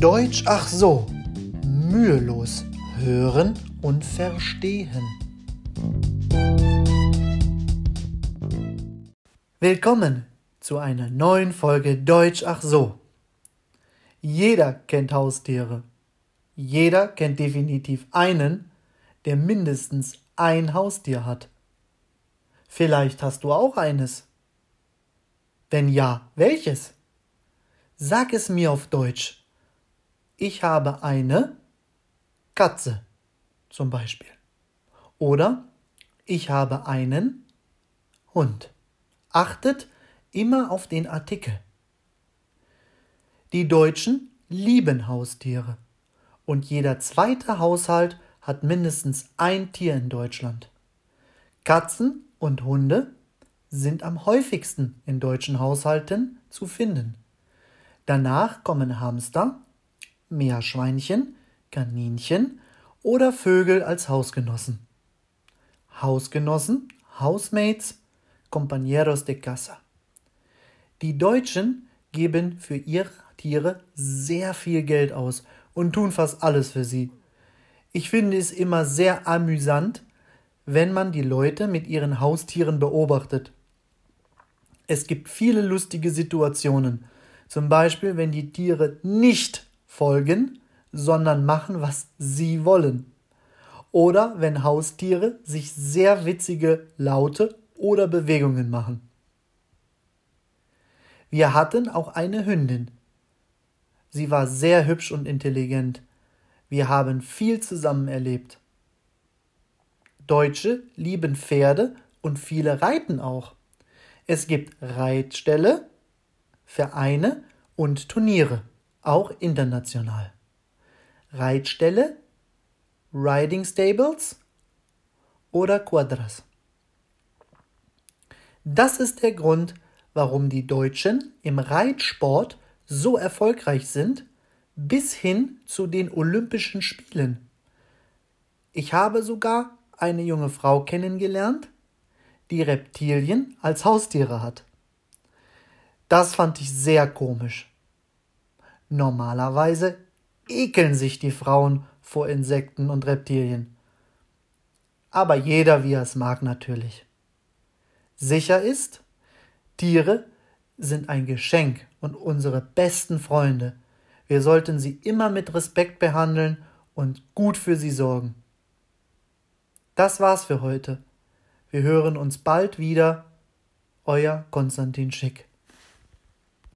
Deutsch ach so. Mühelos hören und verstehen. Willkommen zu einer neuen Folge Deutsch ach so. Jeder kennt Haustiere. Jeder kennt definitiv einen, der mindestens ein Haustier hat. Vielleicht hast du auch eines. Wenn ja, welches? Sag es mir auf Deutsch. Ich habe eine Katze zum Beispiel. Oder ich habe einen Hund. Achtet immer auf den Artikel. Die Deutschen lieben Haustiere und jeder zweite Haushalt hat mindestens ein Tier in Deutschland. Katzen und Hunde sind am häufigsten in deutschen Haushalten zu finden. Danach kommen Hamster, Meerschweinchen, Kaninchen oder Vögel als Hausgenossen. Hausgenossen, Housemates, Compañeros de casa. Die Deutschen geben für ihre Tiere sehr viel Geld aus und tun fast alles für sie. Ich finde es immer sehr amüsant, wenn man die Leute mit ihren Haustieren beobachtet. Es gibt viele lustige Situationen, zum Beispiel wenn die Tiere nicht folgen, sondern machen, was sie wollen. Oder wenn Haustiere sich sehr witzige Laute oder Bewegungen machen. Wir hatten auch eine Hündin. Sie war sehr hübsch und intelligent. Wir haben viel zusammen erlebt. Deutsche lieben Pferde und viele reiten auch. Es gibt Reitställe, Vereine und Turniere, auch international. Reitställe, Riding Stables oder Quadras. Das ist der Grund, warum die Deutschen im Reitsport so erfolgreich sind, bis hin zu den Olympischen Spielen. Ich habe sogar eine junge Frau kennengelernt, die Reptilien als Haustiere hat. Das fand ich sehr komisch. Normalerweise ekeln sich die Frauen vor Insekten und Reptilien. Aber jeder, wie er es mag, natürlich. Sicher ist, Tiere sind ein Geschenk und unsere besten Freunde. Wir sollten sie immer mit Respekt behandeln und gut für sie sorgen. Das war's für heute. Wir hören uns bald wieder. Euer Konstantin Schick.